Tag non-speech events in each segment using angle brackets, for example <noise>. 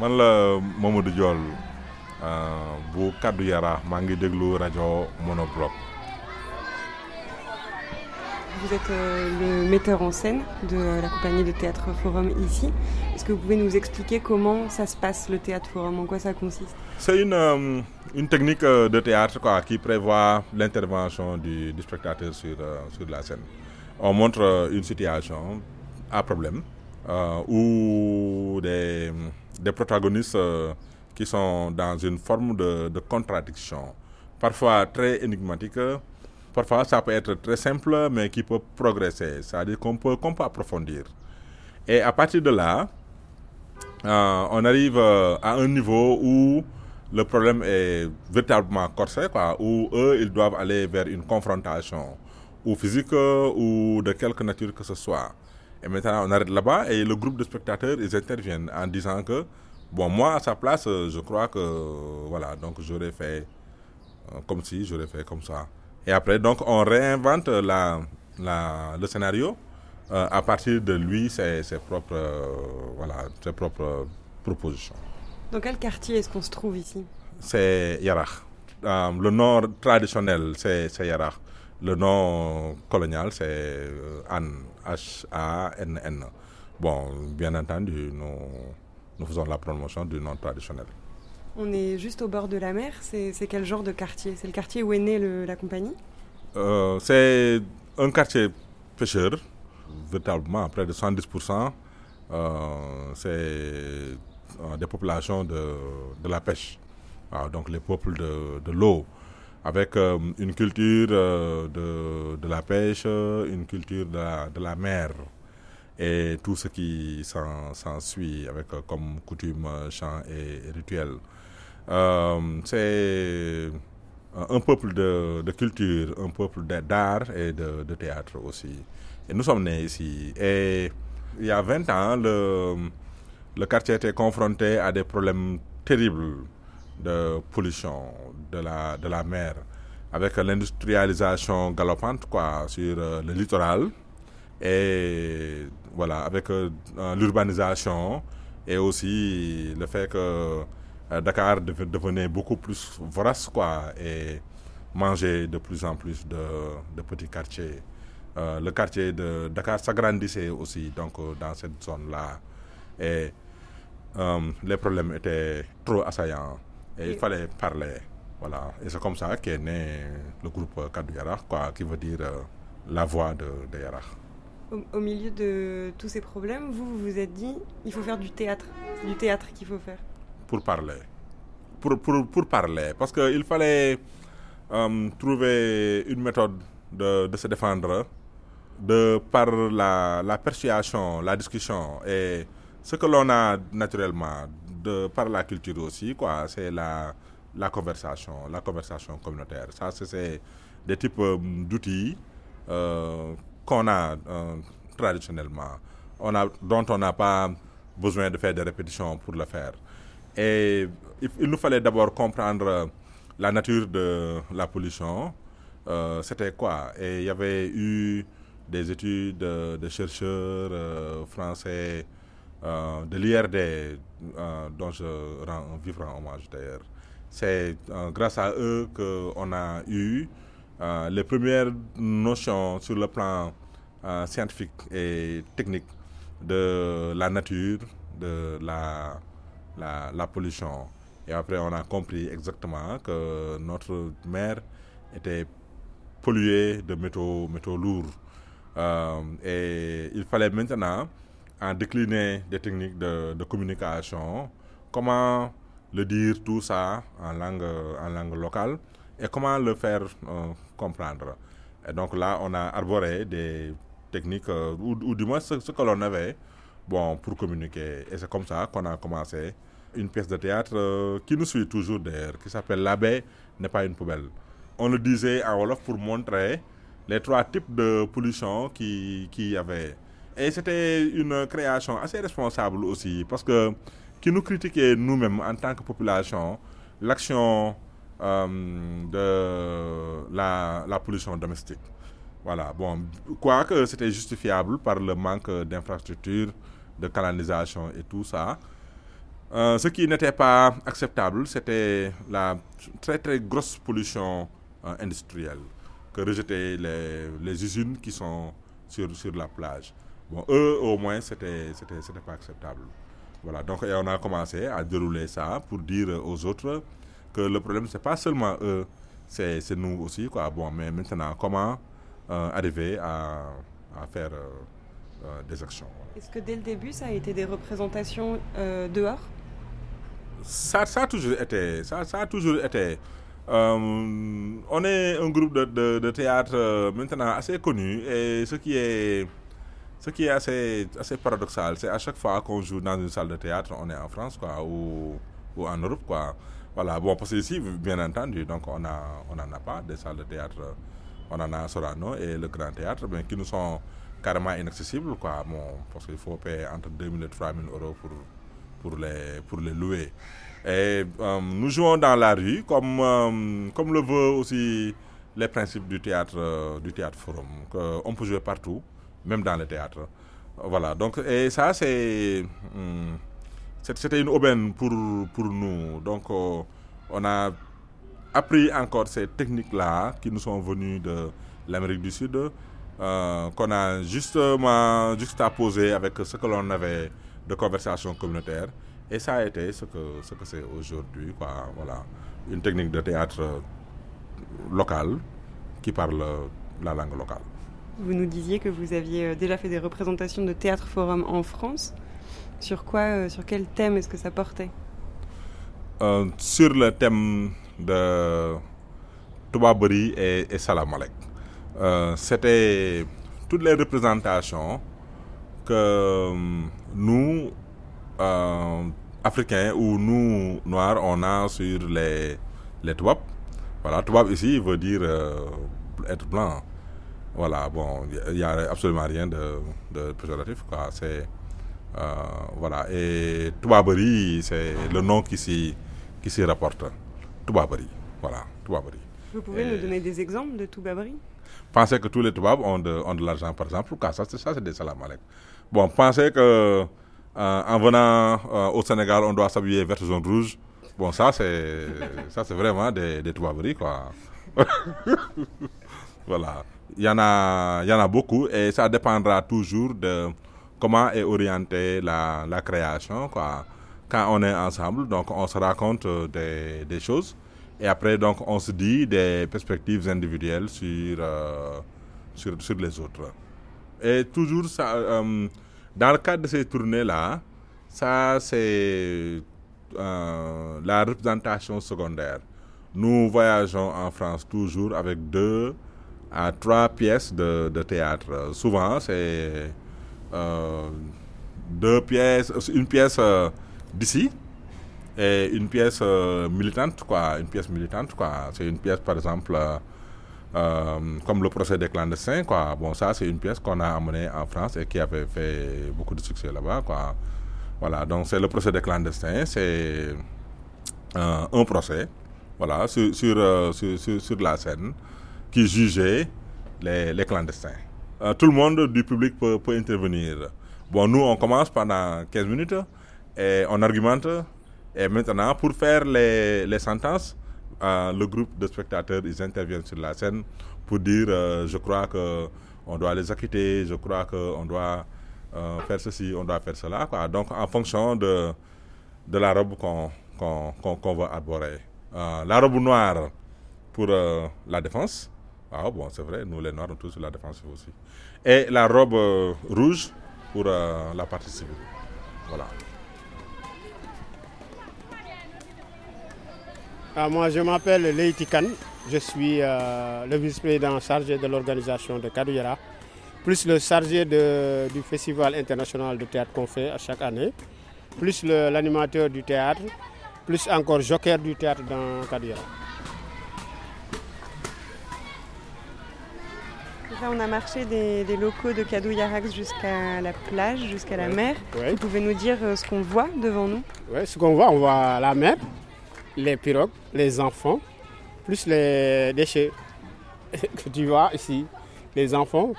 man la Mamadou Diol bu kaddu Yaraax maa ngi déglu rajo Monobloc. Vous êtes le metteur en scène de la compagnie de théâtre Forum ici. Est-ce que vous pouvez nous expliquer comment ça se passe le théâtre Forum, en quoi ça consiste? C'est une, une technique de théâtre quoi, qui prévoit l'intervention du, du, spectateur sur, sur la scène. On montre une situation à problème euh, où des, des protagonistes euh, qui sont dans une forme de, contradiction, parfois très énigmatique. Parfois, ça peut être très simple, mais qui peut progresser, c'est-à-dire qu'on peut, qu'on peut approfondir. Et à partir de là, euh, on arrive à un niveau où le problème est véritablement corsé, quoi, où eux, ils doivent aller vers une confrontation, ou physique, ou de quelque nature que ce soit. Et maintenant, on arrête là-bas, et le groupe de spectateurs, ils interviennent en disant que, bon, moi, à sa place, je crois que, voilà, donc j'aurais fait comme si, j'aurais fait comme ça. Et après, donc, on réinvente la, la, le scénario euh, à partir de lui, ses, ses propres, euh, voilà, ses propres propositions. Dans quel quartier est-ce qu'on se trouve ici? C'est Yarach. Euh, le nom traditionnel, c'est Yarach. Le nom colonial, c'est Anne, H-A-N-N. Bon, bien entendu, nous, nous faisons la promotion du nom traditionnel. On est juste au bord de la mer. C'est quel genre de quartier? C'est le quartier où est née le, la compagnie? Euh, C'est un quartier pêcheur, véritablement, près de 110%. Euh, c'est euh, des populations de, de la pêche, ah, donc les peuples de, de l'eau, avec une culture de, de, la pêche, une culture de la, mer et tout ce qui s'ensuit avec comme coutume, chant et, et rituel. Euh, c'est un peuple de, culture, un peuple d'art et de, théâtre aussi. Et nous sommes nés ici. Et il y a 20 ans, le quartier était confronté à des problèmes terribles de pollution de la, de la mer, avec l'industrialisation galopante quoi, sur le littoral. Et voilà, avec euh, l'urbanisation et aussi le fait que Dakar devenait beaucoup plus vorace quoi, et mangeait de plus en plus de, de petits quartiers. Euh, le quartier de Dakar s'agrandissait aussi donc, dans cette zone-là. Et euh, les problèmes étaient trop assaillants. Et, et il fallait parler. Voilà. Et c'est comme ça qu'est né le groupe Kadou Yarach, quoi, qui veut dire euh, la voix de, de Yarach. Au, au, milieu de tous ces problèmes, vous vous, vous êtes dit, il faut faire du théâtre. C'est du théâtre qu'il faut faire pour parler. Pour, pour, pour parler. Parce qu'il fallait euh, trouver une méthode de, de, se défendre de par la, la persuasion, la discussion et ce que l'on a naturellement de par la culture aussi, quoi, c'est la, la conversation, la conversation communautaire. Ça, c'est des types d'outils euh, qu'on a euh, traditionnellement, dont on n'a pas besoin de faire des répétitions pour le faire. Et il nous fallait d'abord comprendre la nature de la pollution. Euh, C'était quoi? Et il y avait eu des études de, chercheurs euh, français euh, de l'IRD, dont je rends un vivant hommage d'ailleurs. C'est grâce à eux qu'on a eu les premières notions sur le plan scientifique et technique de la nature, de la la, pollution. Et après, on a compris exactement que notre mer était polluée de métaux, métaux lourds. Euh, et il fallait maintenant en décliner des techniques de, de, communication, comment le dire tout ça en langue, en langue locale et comment le faire euh, comprendre. Et donc là, on a arboré des techniques, euh, ou, du moins ce, que l'on avait, bon, pour communiquer. Et c'est comme ça qu'on a commencé une pièce de théâtre euh, qui nous suit toujours d'ailleurs, qui s'appelle L'abbé n'est pas une poubelle. On le disait en Wolof pour montrer les trois types de pollution qui, qui y avait. Et c'était une création assez responsable aussi, parce que qui nous critiquait nous-mêmes en tant que population, l'action euh, de la, pollution domestique. Voilà, bon, quoique c'était justifiable par le manque d'infrastructures, de canalisation et tout ça. Euh, ce qui n'était pas acceptable, c'était la très très grosse pollution euh, industrielle que rejetaient les, usines qui sont sur, sur la plage. Bon, eux, au moins, c'était pas acceptable. Voilà, donc et on a commencé à dérouler ça pour dire aux autres que le problème, c'est pas seulement eux, c'est nous aussi. Quoi. Bon, mais maintenant, comment euh, arriver à, à faire euh, euh, des actions Est-ce que dès le début, ça a été des représentations dehors? Ça, ça, a toujours été. Ça, ça a toujours été. Euh, on est un groupe de, de, de, théâtre maintenant assez connu et ce qui est, ce qui est assez, assez paradoxal, c'est à chaque fois qu'on joue dans une salle de théâtre, on est en France quoi, ou, en Europe. Quoi. Voilà, bon, parce qu'ici, bien entendu, donc on n'en on a pas des salles de théâtre. On en a à Sorano et le Grand Théâtre, mais qui nous sont carrément inaccessibles, quoi. Bon, parce qu'il faut payer entre 2 000 et 3 000 euros pour, pour, les, pour les louer. Et euh, nous jouons dans la rue, comme, euh, comme le veut aussi les principes du théâtre, euh, du théâtre forum. on peut jouer partout, même dans le théâtre. Voilà, donc, et ça, c'est. Hum, c'était une aubaine pour, pour nous. Donc, on a appris encore ces techniques-là qui nous sont venues de l'Amérique du Sud, euh, qu'on a justement juxtaposé avec ce que l'on avait de conversation communautaire. Et ça a été ce que ce que c'est aujourd'hui, quoi. Voilà, une technique de théâtre local qui parle la langue locale. Vous nous disiez que vous aviez déjà fait des représentations de théâtre forum en France. Sur quoi, euh, sur quel thème est-ce que ça portait? Euh, Sur le thème de Toubaberi et, Salamalek. Euh, C'était toutes les représentations que nous, euh, Africains ou nous, Noirs, on a sur les, les Toubab. Voilà, Toubab ici veut dire euh, être blanc. Voilà, bon, il n'y a absolument rien de, de péjoratif, quoi. C'est, euh, voilà, et Toubaberi, c'est le nom qui s'y, qui s'y rapporte. Toubaberi. Voilà, Toubaberi. Vous pouvez et nous donner des exemples de Toubaberi Pensez que tous les Toubabs ont de, ont de l'argent, par exemple. Pourquoi ça, ça c'est des salam alek. Bon, pensez que euh, en venant euh, au Sénégal, on doit s'habiller vert, jaune, rouge. Bon, ça, c'est, ça, c'est vraiment des, des quoi. <laughs> voilà. Il y, en a, il a beaucoup et ça dépendra toujours de comment est orientée la, la création, quoi quand on est ensemble, donc on se raconte des, des, choses et après donc on se dit des perspectives individuelles sur, euh, sur, sur, les autres. Et toujours euh, dans le cadre de ces tournées-là, ça c'est euh, la représentation secondaire. Nous voyageons en France toujours avec deux à trois pièces de, de théâtre. Souvent c'est deux pièces, une pièce d'ici et une pièce euh, militante quoi. Une pièce militante quoi. C'est une pièce par exemple euh, euh, comme le procès des clandestins quoi. Bon ça c'est une pièce qu'on a amenée en France et qui avait fait beaucoup de succès là-bas quoi. Voilà. Donc c'est le procès des clandestins. C'est un procès voilà sur sur, sur la scène qui jugeait les clandestins tout le monde du public peut, intervenir bon nous on commence pendant 15 minutes et on argumente. Et maintenant, pour faire les, sentences, euh, le groupe de spectateurs, ils interviennent sur la scène pour dire, euh, je crois que on doit les acquitter, je crois qu'on doit euh, faire ceci, on doit faire cela. Donc, en fonction de, la robe qu'on qu'on va arborer. la robe noire pour la défense. Ah bon, c'est vrai, nous les noirs, on tous sur la défense aussi. Et la robe rouge pour la partie civile. Voilà. Ah, moi, je m'appelle Leïti Khan. Je suis euh, le vice-président chargé de l'organisation de Kadouyara, plus le chargé du Festival international de théâtre qu'on fait à chaque année, plus l'animateur du théâtre, plus encore joker du théâtre dans Kadouyara. Là, on a marché des, des locaux de Kadouyarax jusqu'à la plage, jusqu'à la Ouais. mer. Ouais. Vous pouvez nous dire euh, ce qu'on voit devant nous? Ouais, ce qu'on voit, on voit la mer, les pirogues, les enfants, plus les déchets <laughs> que tu vois ici. Les enfants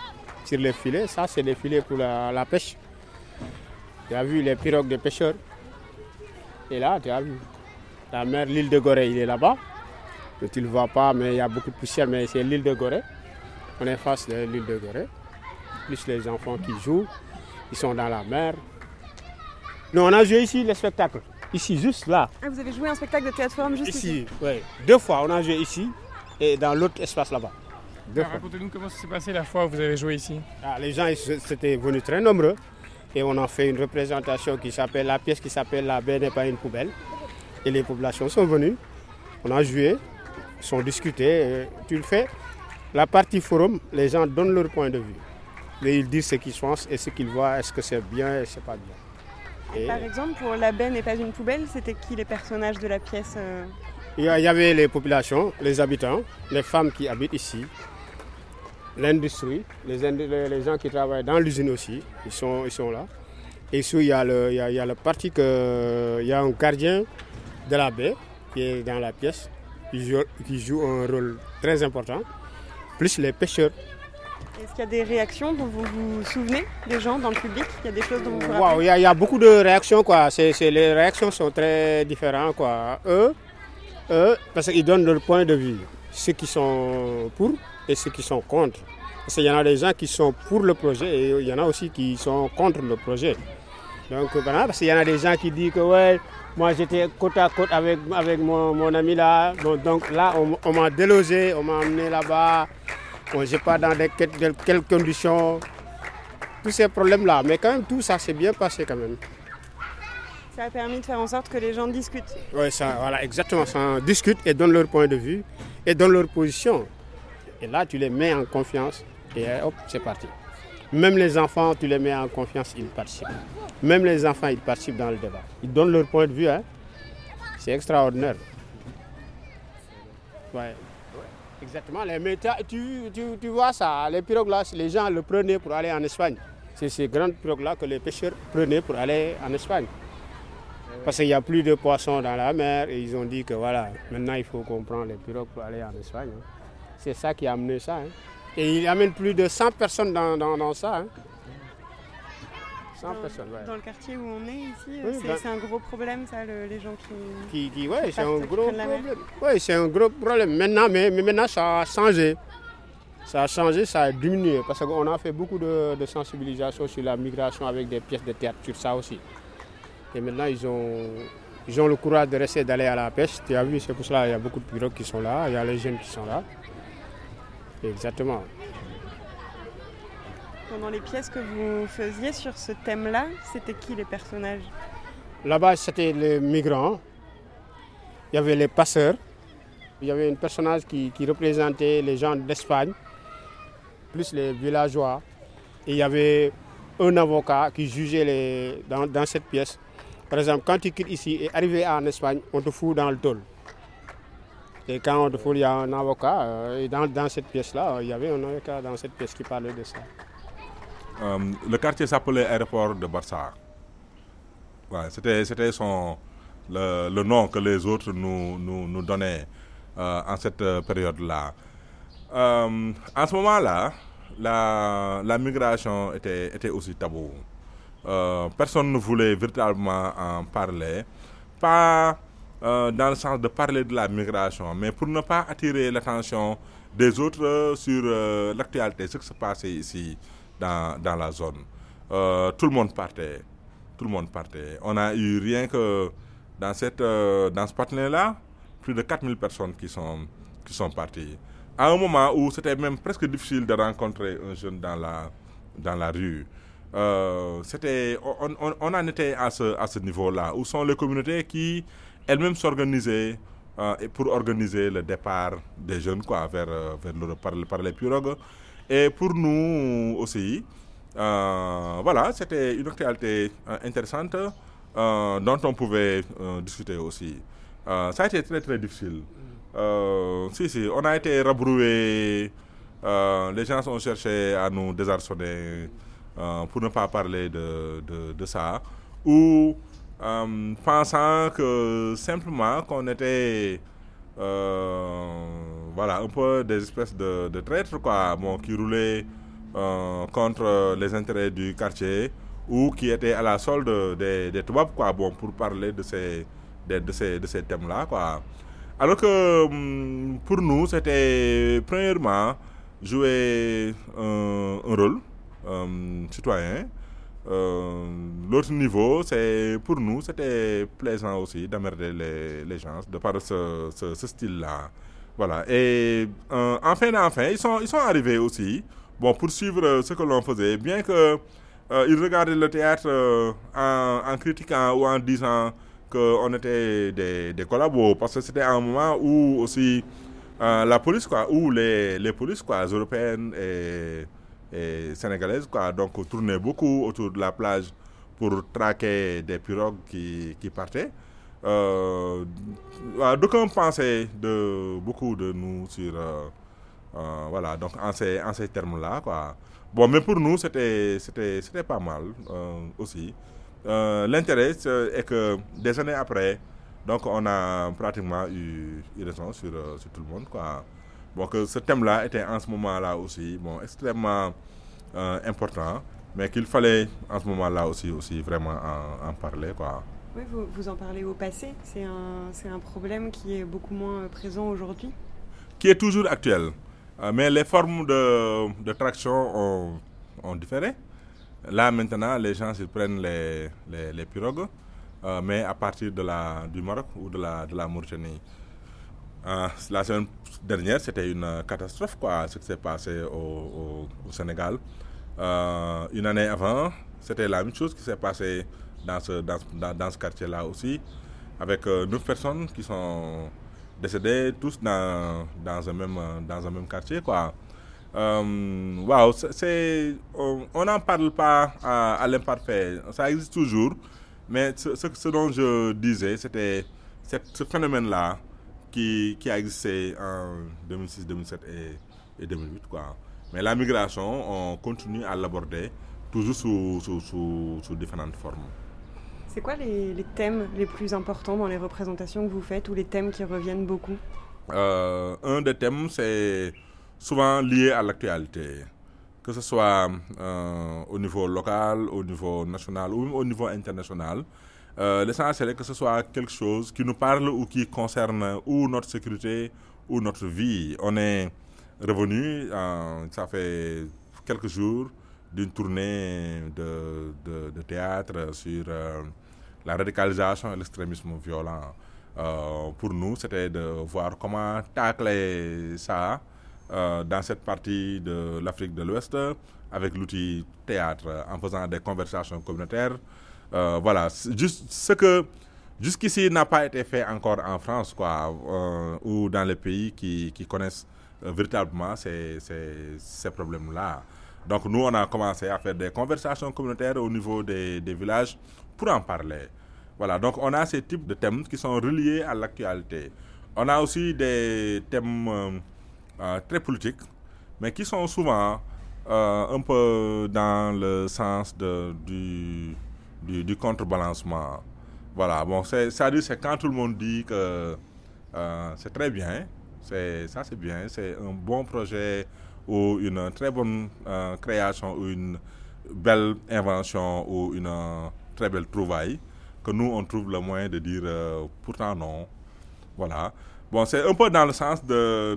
sur les filets, ça c'est des filets pour la, la pêche. Tu as vu les pirogues des pêcheurs? Et là, tu as vu. La mer, l'île de Gorée, il est là-bas. Tu ne le vois pas, mais il y a beaucoup de poussière, mais c'est l'île de Gorée. On est face de l'île de Gorée. Plus les enfants qui jouent, ils sont dans la mer. Nous, on a joué ici les spectacles. Ici, juste là. Ah, vous avez joué un spectacle de théâtre forum juste ici, Ici, oui. Deux fois, on a joué ici et dans l'autre espace là-bas. Racontez-nous comment ça s'est passé la fois où vous avez joué ici. Ah, les gens étaient venus très nombreux et on a fait une représentation qui s'appelle la pièce qui s'appelle La baie n'est pas une poubelle. Et les populations sont venues, on a joué, ils sont discutés. et tu le fais? La partie forum, les gens donnent leur point de vue. Ils disent ce qu'ils pensent et ce qu'ils voient, est-ce que c'est bien et c'est pas bien. Et Par exemple, pour La baie n'est pas une poubelle, c'était qui les personnages de la pièce euh il y avait les populations, les habitants, les femmes qui habitent ici, l'industrie, les, gens qui travaillent dans l'usine aussi, ils sont, ils sont là. Et ici, il y a le, il y a, il y a le parti que, il y a un gardien de la baie qui est dans la pièce, qui joue, qui joue un rôle très important, plus les pêcheurs. Est-ce qu'il y a des réactions? Dont vous vous souvenez des gens dans le public? Il y a des choses dont vous vous rappelez? il y, a- il y a beaucoup de réactions, quoi. Les réactions sont très différentes, quoi. Eux, eux, parce qu'ils donnent leur point de vue. Ceux qui sont pour et ceux qui sont contre. Parce qu'il y en a des gens qui sont pour le projet et il y en a aussi qui sont contre le projet. Donc voilà, parce qu'il y en a des gens qui disent que ouais, moi j'étais côte à côte avec, avec mon, mon ami là. Donc, donc là, on, on m'a délogé, on m'a emmené là-bas. Bon, j'ai pas dans des, quelles, quelles conditions. Tous ces problèmes-là. Mais quand même, tout ça s'est bien passé quand même. Ça a permis de faire en sorte que les gens discutent. Oui, ça, voilà, exactement. Ça discute et donne leur point de vue et donne leur position. Et là, tu les mets en confiance et hop, c'est parti. Même les enfants, tu les mets en confiance, ils participent. Même les enfants, ils participent dans le débat. Ils donnent leur point de vue. Hein. C'est extraordinaire. Ouais. Exactement. Les méta- tu, tu, tu vois ça, les pirogues les gens le prenaient pour aller en Espagne. C'est ces grandes pirogues là que les pêcheurs prenaient pour aller en Espagne. Parce qu'il n'y a plus de poissons dans la mer et ils ont dit que voilà, maintenant il faut qu'on prenne les pirogues pour aller en Espagne. hein. C'est ça qui a amené ça. hein. Et il amène plus de 100 personnes dans, dans- ça. 100 Dans, personnes, ouais. dans le quartier où on est ici, Oui, c'est bah- c'est un gros problème ça, le- les gens qui... Qui, qui- ouais, c'est un gros problème. Oui, c'est un gros problème. Maintenant, mais, mais maintenant, ça a changé. Ça a changé, ça a diminué. Parce qu'on a fait beaucoup de, de sensibilisation sur la migration avec des pièces de théâtre sur ça aussi. Et maintenant, ils ont, ils ont le courage de rester d'aller à la pêche. Tu as vu, c'est pour cela qu'il y a beaucoup de pirogues qui sont là. Il y a les jeunes qui sont là. Exactement. Pendant les pièces que vous faisiez sur ce thème-là, c'était qui les personnages? Là-bas, c'était les migrants. Il y avait les passeurs. Il y avait un personnage qui, représentait les gens d'Espagne, plus les villageois. Et il y avait un avocat qui jugeait dans, cette pièce. Par exemple, quand tu quittes ici et arrivé en Espagne, on te fout dans le tôle. Et quand on te fout, il y a un avocat. euh, et dans cette pièce-là, il y avait un avocat dans cette pièce qui parlait de ça. Euh, le quartier s'appelait Aéroport de Barça. C'était, le, le nom que les autres nous, nous, donnaient euh, en cette euh, période-là. En ce moment-là, la, la migration était, était aussi tabou. Personne ne voulait véritablement en parler. Pas dans le sens de parler de la migration, mais pour ne pas attirer l'attention des autres sur l'actualité, ce qui se passait ici dans, la zone. Euh, tout le monde partait. Tout le monde partait. On a eu rien que dans, cette, euh, dans ce patelin-là, plus de 4000 personnes qui sont, qui sont parties. À un moment où c'était même presque difficile de rencontrer un jeune dans la, dans la rue. Euh, on, on, on en était à ce, à ce niveau-là, où sont les communautés qui elles-mêmes s'organisaient euh, pour organiser le départ des jeunes quoi, vers, vers l'Europe par, par les pirogues. Et pour nous aussi, euh, voilà, c'était une actualité euh, intéressante euh, dont on pouvait euh, discuter aussi. Ça a été très très difficile. Euh, si, si, on a été rabroués. euh, les gens ont cherché à nous désarçonner pour ne pas parler de, de, de ça. Ou pensant que simplement qu'on était voilà, un peu des espèces de, traîtres quoi, bon, qui roulaient euh, contre les intérêts du quartier ou qui étaient à la solde des, des Toubabs, quoi, bon, pour parler de ces, de, ces, de ces thèmes-là, quoi. Alors que hum, pour nous, c'était premièrement jouer un, un rôle hum, citoyen. Euh, L'autre niveau, c'est pour nous, c'était plaisant aussi d'emmerder les, gens de par ce, ce style-là. Voilà. Et euh, enfin, enfin, ils sont, ils sont arrivés aussi, bon, pour suivre ce que l'on faisait, bien que euh, ils regardaient le théâtre euh, en, critiquant ou en disant qu'on était des, des collabos, parce que c'était un moment où aussi euh, la police, quoi, où les, les polices, quoi, européennes et, et sénégalaises, quoi, donc tournaient beaucoup autour de la plage pour traquer des pirogues qui, qui partaient. Euh, voilà, D'aucuns pensaient de beaucoup de nous sur, euh, euh, voilà, donc en ces, en ces termes-là, quoi. Bon, mais pour nous, c'était pas mal euh, aussi. Euh, L'intérêt est que des années après, donc on a pratiquement eu, eu raison sur, euh, sur tout le monde, quoi. Bon, que ce thème-là était en ce moment-là aussi, bon, extrêmement euh, important, mais qu'il fallait en ce moment-là aussi, aussi vraiment en, en parler, quoi. Oui, vous, en parlez au passé. C'est un, problème qui est beaucoup moins euh, présent aujourd'hui. qui est toujours actuel. Euh, mais les formes de, traction ont, différé. Là, maintenant, les gens ils prennent les, pirogues, euh, mais à partir de la, du Maroc ou de la, de la Mauritanie. La semaine dernière, c'était une catastrophe, quoi, ce qui s'est passé au, au, Sénégal. Une année avant, c'était la même chose qui s'est passé dans ce, dans, dans, ce quartier-là aussi, avec euh, neuf personnes qui sont décédées, tous dans, dans, un, même, euh, dans un même quartier, quoi. Euh, c'est- on n'en parle pas à, l'imparfait, ça existe toujours, mais ce, dont je disais, c'était ce phénomène-là qui, qui a existé en 2006, 2007 et, et 2008, quoi. Mais la migration, on continue à l'aborder toujours sous, sous, sous différentes formes. C'est quoi les, thèmes les plus importants dans les représentations que vous faites ou les thèmes qui reviennent beaucoup? Euh, un des thèmes, c'est souvent lié à l'actualité, que ce soit euh, au niveau local, au niveau national ou au niveau international. Euh, L'essentiel est que ce soit quelque chose qui nous parle ou qui concerne ou notre sécurité ou notre vie. On est revenu, ça fait quelques jours, d'une tournée de, de, théâtre sur la radicalisation et l'extrémisme violent. Euh, pour nous, c'était de voir comment tacler ça euh, dans cette partie de l'Afrique de l'Ouest avec l'outil théâtre, en faisant des conversations communautaires. Euh, voilà, juste ce que jusqu'ici n'a pas été fait encore en France, quoi, ou dans les pays qui, connaissent véritablement ces, problèmes-là. Donc nous, on a commencé à faire des conversations communautaires au niveau des villages pour en parler. Voilà, donc on a ces types de thèmes qui sont reliés à l'actualité. On a aussi des thèmes euh, euh, très politiques, mais qui sont souvent euh, un peu dans le sens du, du, contrebalancement. Voilà, bon, c'est- c'est-à-dire c'est quand tout le monde dit que c'est très bien, ça c'est bien, c'est un bon projet ou une très bonne création ou une belle invention ou une très belle trouvaille que nous on trouve le moyen de dire euh, pourtant non. Voilà. Bon, c'est un peu dans le sens de,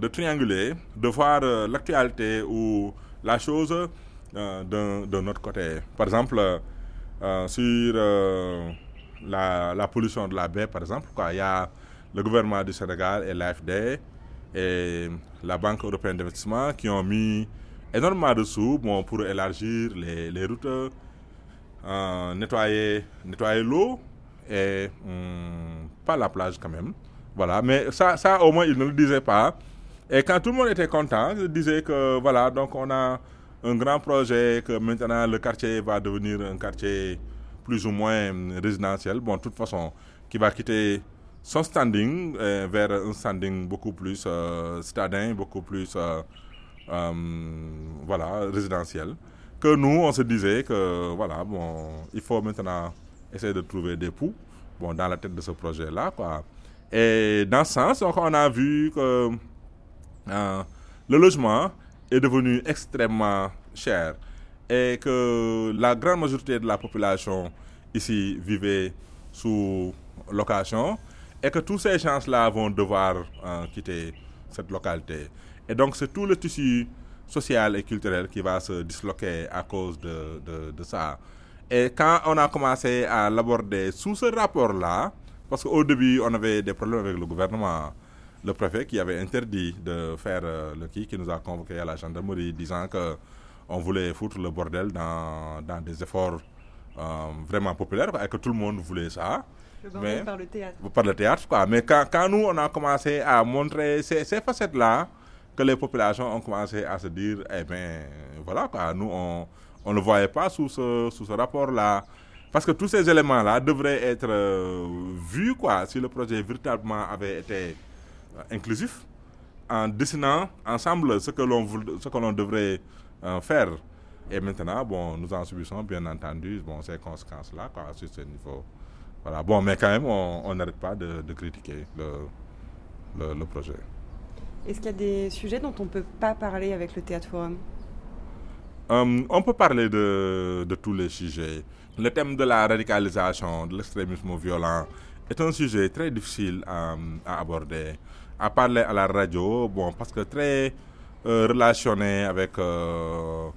de, trianguler, de voir euh, l'actualité ou la chose euh, d'un autre côté. Par exemple, euh, sur la, pollution de la baie, par exemple, il y a le gouvernement du Sénégal et l'AFD et la Banque européenne d'investissement qui ont mis énormément de sous bon, pour élargir les routes, euh, nettoyer, nettoyer l'eau et hum, pas la plage quand même. Voilà, mais ça, ça au moins ils ne le disaient pas. Et quand tout le monde était content, ils disaient que voilà, donc on a un grand projet, que maintenant le quartier va devenir un quartier plus ou moins résidentiel. Bon, de toute façon, qui va quitter son standing euh, vers un standing beaucoup plus euh, beaucoup plus euh, voilà, résidentiel. Que nous, on se disait que voilà, bon, il faut maintenant essayer de trouver des poux bon, dans la tête de ce projet-là. Et dans ce sens, on a vu que euh, le logement est devenu extrêmement cher et que la grande majorité de la population ici vivait sous location et que tous ces gens-là vont devoir euh, quitter cette localité. Et donc c'est tout le tissu social et culturel qui va se disloquer à cause de, de, de ça. Et quand on a commencé à l'aborder sous ce rapport-là, parce qu'au début on avait des problèmes avec le gouvernement, le préfet qui avait interdit de faire euh, le qui, qui nous a convoqué à la gendarmerie disant que on voulait foutre le bordel dans, dans des efforts euh, vraiment populaires et que tout le monde voulait ça. Le Mais- par le théâtre. par le théâtre, quoi. Mais quand, quand nous, on a commencé à montrer ces, ces facettes-là, que les populations ont commencé à se dire, eh bien, voilà, quoi, nous, on on ne le voyait pas sous ce, sous ce rapport-là. Parce que tous ces éléments-là devraient être euh, vus, quoi, si le projet véritablement avait été euh, inclusif, en dessinant ensemble ce que l'on ce que l'on devrait euh, faire. Et maintenant, bon, nous en subissons bien entendu bon, ces conséquences-là quoi, sur ce niveau. Voilà. Bon, mais quand même, on n'arrête pas de, critiquer le, le projet. Est-ce qu'il y a des sujets dont on ne peut pas parler avec le Théâtre Forum? Euh, on peut parler de, tous les sujets. Le thème de la radicalisation, de l'extrémisme violent, est un sujet très difficile à, aborder. À parler à la radio, bon, parce que très euh, relationné avec euh,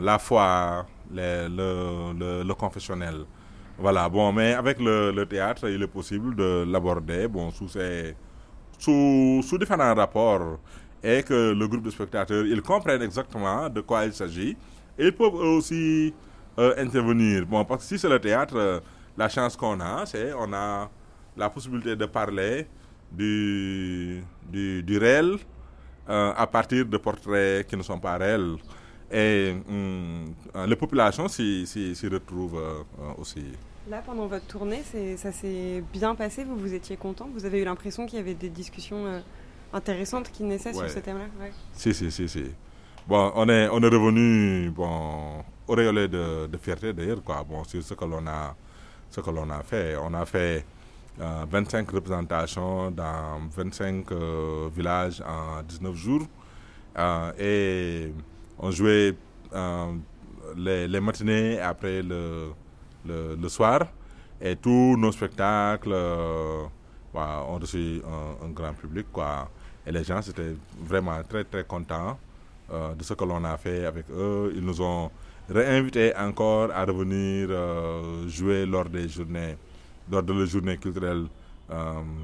la foi, le confessionnel. Voilà, bon, mais avec le, le théâtre, il est possible de l'aborder, bon, sous ces, sous, sous différents rapports et que le groupe de spectateurs, ils comprennent exactement de quoi il s'agit. Ils peuvent aussi euh, intervenir. Bon, parce que si c'est le théâtre, la chance qu'on a, c'est on a la possibilité de parler du, du, du réel euh, à partir de portraits qui ne sont pas réels. Et hum, euh, les populations s'y retrouvent aussi. Là, pendant votre tournée, ça s'est bien passé Vous vous étiez content Vous avez eu l'impression qu'il y avait des discussions euh, intéressantes qui naissaient Ouais. sur ce thème-là Ouais. Si, si, si, si. Bon, on est, on est revenu, bon, auréolé de, de fierté d'ailleurs, quoi, bon, sur ce que l'on a, ce que l'on a fait. On a fait euh, 25 représentations dans 25 euh, villages en 19 jours. Euh, et on jouait euh, les, les matinées après le, le, soir. Et tous nos spectacles euh, ont reçu un, grand public, quoi. Et les gens étaient vraiment très, très contents euh, de ce que l'on a fait avec eux. Ils nous ont réinvités encore à revenir euh, jouer lors des journées, lors de la journée culturelle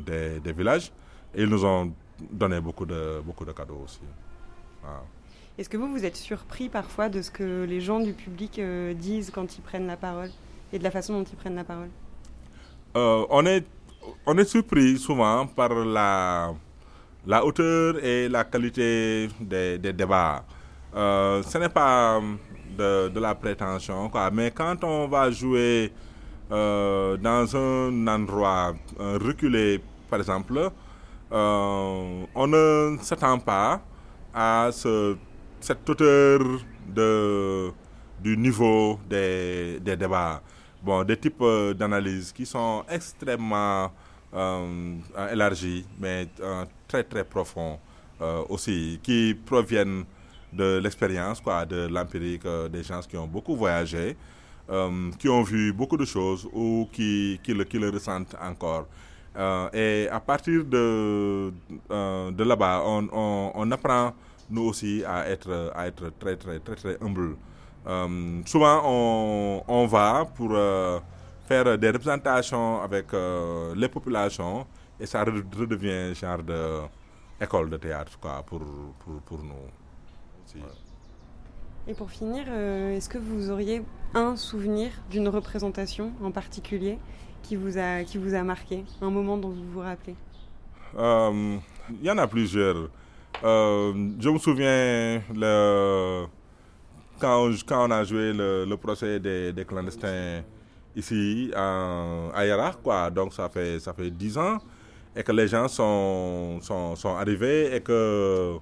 des, villages. Et ils nous ont donné beaucoup de, beaucoup de cadeaux aussi. Est-ce que vous, vous êtes surpris parfois de ce que les gens du public disent quand ils prennent la parole? Et de la façon dont ils prennent la parole Euh, on, est, on est surpris souvent par la, la hauteur et la qualité des, débats. Euh, ce n'est pas de, la prétention, quoi, mais quand on va jouer euh, dans un endroit reculé, par exemple, on ne s'attend pas à ce, cette hauteur de, du niveau des, des débats. Bon, des types euh, d'analyses qui sont extrêmement euh, élargis, mais euh, très très profonds euh, aussi, qui proviennent de l'expérience, quoi, de l'empirique, euh, des gens qui ont beaucoup voyagé, euh, qui ont vu beaucoup de choses ou qui, qui, le, ressentent encore. Euh, et à partir de, euh, là-bas, on, on, on apprend nous aussi à être, à être très, très, très, très humble. Euh, souvent, on, on va pour euh, faire des représentations avec euh, les populations et ça re- redevient genre de école de théâtre quoi, pour, pour, pour nous. Et pour finir, est-ce que vous auriez un souvenir d'une représentation en particulier qui vous a, qui vous a marqué Un moment dont vous vous rappelez? Il y en a plusieurs. Je me souviens le, quand, on- quand on a joué le, procès des, des clandestins ici en, à Yara, quoi. Donc ça fait ça fait dix ans et que les gens sont sont, sont arrivés et que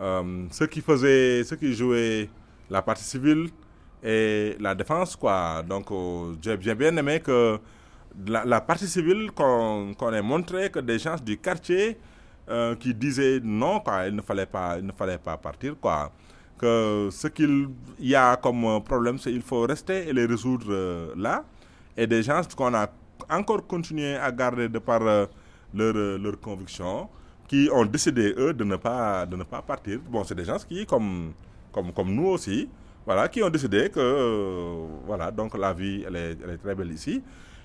euh, ceux qui faisaient ceux qui jouaient la partie civile et la défense, quoi. Donc euh, j'ai bien aimé que la, partie civile qu'on qu'on ait montré que des gens du quartier euh, qui disaient non, quoi, il ne fallait pas, il ne fallait pas partir, quoi. Que ce qu'il y a comme euh, problème, c'est qu'il faut rester et les résoudre euh, là. Et des gens qu'on a encore continué à garder de par euh, leur, euh, leur conviction, qui ont décidé, eux, de ne pas, de ne pas partir. Bon, c'est des gens qui, comme, comme, comme nous aussi, voilà, qui ont décidé que euh, voilà, donc la vie, elle est, elle est très belle ici.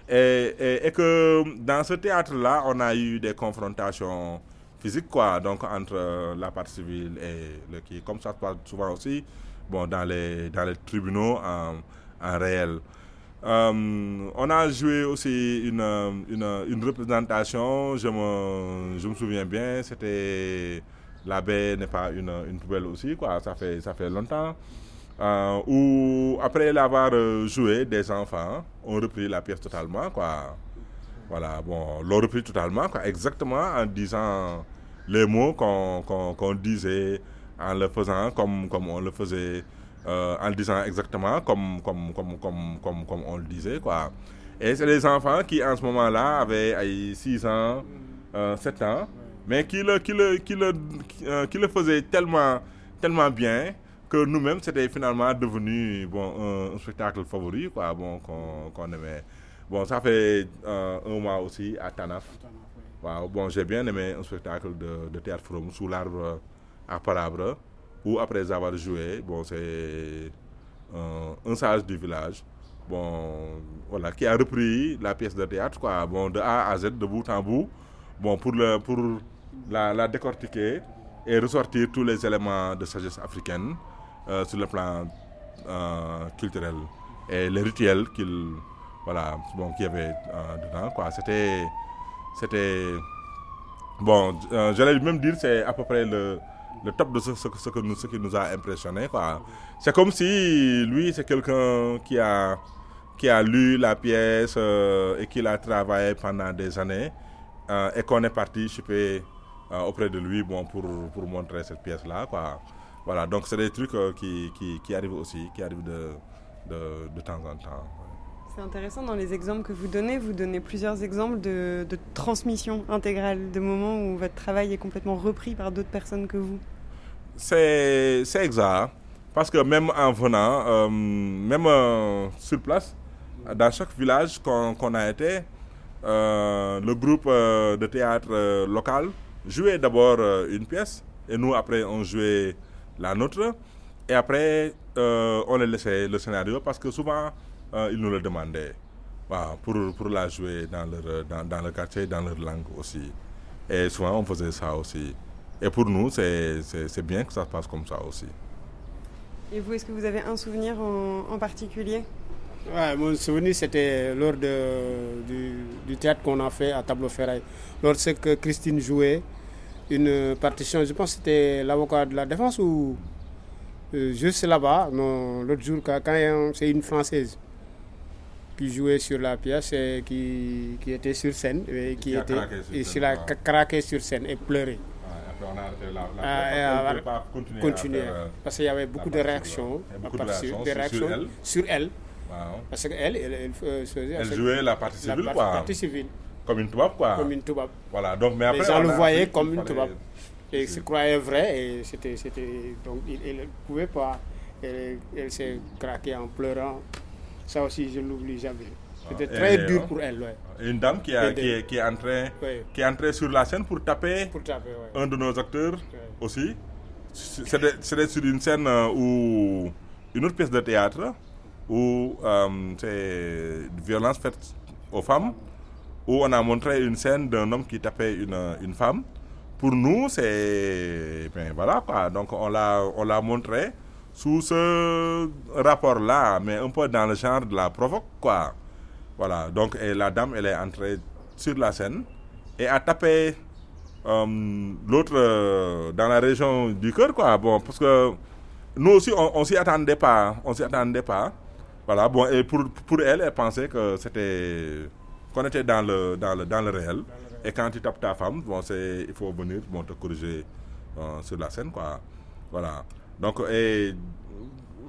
Et, et que dans ce théâtre-là, on a eu des confrontations physiques, quoi, donc entre euh, la partie civile et le qui, comme ça se passe souvent aussi, bon, dans les, dans les tribunaux en, réel. Euh, on a joué aussi une, euh, une, représentation, je me, je me souviens bien, c'était La baie n'est pas une, une poubelle aussi, quoi, ça fait, ça fait longtemps. Euh, où après l'avoir joué, des enfants ont repris la pièce totalement, quoi. Voilà, bon, l'ont repris totalement, quoi, exactement en disant les mots qu'on qu'on qu'on disait, en le faisant comme, comme on le faisait, euh, en le disant exactement comme, comme, comme, comme, comme, comme on le disait, quoi. Et c'est des enfants qui, en ce moment-là, avaient 6 ans, euh, 7 ans, mais qui le, qui le, qui le, euh, qui le faisaient tellement, tellement bien que nous-mêmes, c'était finalement devenu bon, un, spectacle favori, quoi, bon, qu'on qu'on aimait. Bon, ça fait euh, un mois aussi à Tanaf. Bon, j'ai bien aimé un spectacle de, de théâtre from sous l'arbre à Palabre, où après avoir joué, bon, c'est euh, un sage du village, bon, voilà, qui a repris la pièce de théâtre, quoi, bon, de A à Z, de bout en bout, bon, pour, le, pour la, décortiquer et ressortir tous les éléments de sagesse africaine euh, sur le plan euh, culturel et les rituels qu'il voilà bon qu'il y avait euh, dedans quoi. C'était c'était bon euh, j'allais même dire c'est à peu près le le top de ce, ce, ce que nous, ce qui nous a impressionné c'est comme si lui c'est quelqu'un qui a qui a lu la pièce euh, et qui l'a travaillé pendant des années et qu'on est parti choper euh, auprès de lui bon pour pour montrer cette pièce là quoi. Voilà donc c'est des trucs qui, qui qui arrivent aussi qui arrivent de de, de temps en temps C'est intéressant dans les exemples que vous donnez, vous donnez plusieurs exemples de, transmission intégrale, de moments où votre travail est complètement repris par d'autres personnes que vous. C'est exact. Parce que même en venant, euh, même euh, sur place, dans chaque village qu'on a été, euh, le groupe de théâtre local jouait d'abord une pièce et nous après on jouait la nôtre et après on laissait le scénario parce que souvent euh, ils nous le demandaient pour, pour la jouer dans leur, dans, dans le quartier, dans leur langue aussi. Et souvent on faisait ça aussi. Et pour nous, c'est bien que ça se passe comme ça aussi. Et vous, est-ce que vous avez un souvenir en, en particulier? Ouais, mon souvenir, c'était lors de, du, du théâtre qu'on a fait à Tableau Ferraille. Lorsque Christine jouait une partition, je pense que c'était l'avocat de la défense ou euh, juste là-bas, non, l'autre jour, quand, c'est une Française qui jouait sur la pièce et qui, qui était sur scène et qui, Qui a était craqué sur et scène, la ca- craqué sur scène et pleurait. après on a la, Ah, et alors, continuer. Parce qu'il y avait beaucoup de la réactions, a beaucoup de réactions des sur- sur réactions elle. sur elle. Waaw. Parce qu'elle, elle, elle, euh, Elle cette- jouait la partie la civile, quoi. partie civile, Comme une tubaab, quoi. comme une toubab. Voilà, donc, mais après, Les gens le a voyaient comme une toubab. Et Si. se croyait vrai et c'était, donc il il ne pouvait pas. Elle, elle s'est craquée en pleurant. Ça aussi, je ne l'oublie jamais. C'était Ah, très et, dur euh, pour elle, ouais. Une dame qui, a, qui, est, qui, est entrée, Ouais, qui est entrée sur la scène pour taper pour taper, ouais. un de nos acteurs aussi. C'était c'était sur une scène euh, où une autre pièce de théâtre où euh, c'est violence faite aux femmes, où on a montré une scène d'un homme qui tapait une, une femme. Pour nous, c'est ben voilà quoi. Donc on l'a on l'a montré sous ce rapport-là, mais un peu dans le genre de la provoque quoi. Voilà. Donc et la dame, elle est entrée sur la scène et a tapé euh, l'autre euh, dans la région du cœur quoi. Bon parce que nous aussi on, on s'y attendait pas on s'y attendait pas. Voilà. Bon et pour pour elle elle pensait que c'était qu'on était dans le dans le dans le réel. Et quand tu tapes ta femme bon c'est il faut venir bon te corriger euh, sur la scène quoi. Voilà donc et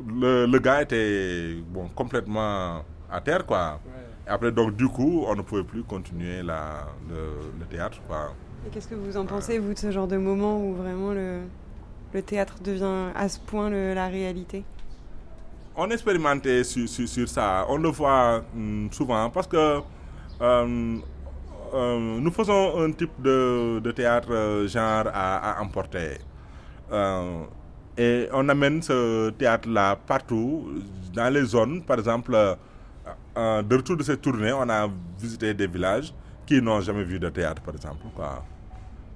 le, le gars était bon complètement à terre quoi Ouais. Après donc du coup on ne pouvait plus continuer la le, le théâtre quoi Et qu'est-ce que vous en pensez, vous, de ce genre de moment où vraiment le, le théâtre devient à ce point le- la réalité? On expérimentait sur, sur, sur ça. On le voit hum, souvent parce que euh, euh, nous faisons un type de, de théâtre euh, genre à, à emporter. Euh, et on amène ce théâtre-là partout, dans les zones. Par exemple, euh, de retour de cette tournée, on a visité des villages qui n'ont jamais vu de théâtre, par exemple. Quoi.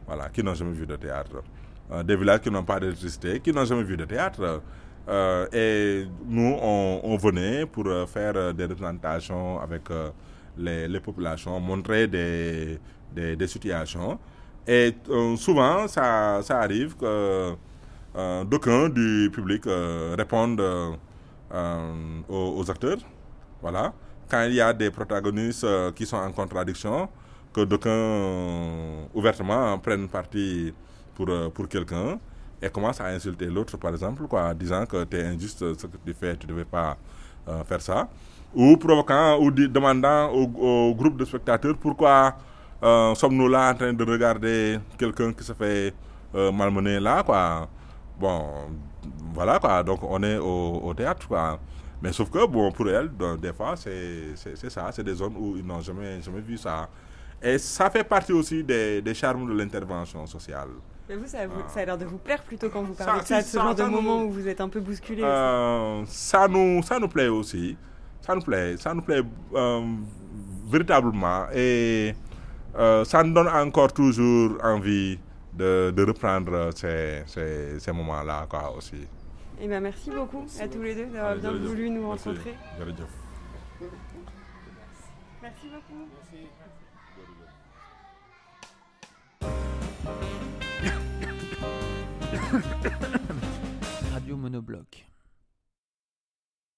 Voilà, qui n'ont jamais vu de théâtre. Euh, des villages qui n'ont pas d'électricité, qui n'ont jamais vu de théâtre. Euh, et nous, on, venait pour faire des représentations avec les, populations, montrer des, des, des situations. Et souvent, ça, ça arrive que euh, d'aucuns du public euh, répondent euh, euh, aux, acteurs. Voilà. Quand il y a des protagonistes qui sont en contradiction, que d'aucuns ouvertement prennent parti pour, pour quelqu'un et commencent à insulter l'autre, par exemple, quoi, disant que tu es injuste ce que tu fais, tu ne devais pas faire ça. Ou provoquant ou demandant au, groupe de spectateurs pourquoi sommes-nous là en train de regarder quelqu'un qui se fait malmener là, quoi. Bon, voilà, quoi. Donc, on est au, au théâtre, quoi. Mais sauf que, bon, pour elles, dans- des fois, c'est ça. C'est des zones où ils n'ont jamais, jamais vu ça. Et ça fait partie aussi des, des charmes de l'intervention sociale. Mais vous, ça, vous- ça a l'air de vous plaire plutôt quand vous Ça, parlez de ça, de si, ce ça, genre de ça nous- moment où vous êtes un peu bousculé. Euh, ça, nous, ça nous plaît aussi. Ça nous plaît. Ça nous plaît euh, véritablement. Et euh, ça nous donne encore toujours envie de, de reprendre ces, ces, ces moments-là quoi, aussi. Eh ben, merci beaucoup à tous les deux d'avoir Allez, bien voulu nous Merci. rencontrer. Jërëjëf. Merci beaucoup. Radio Monobloc.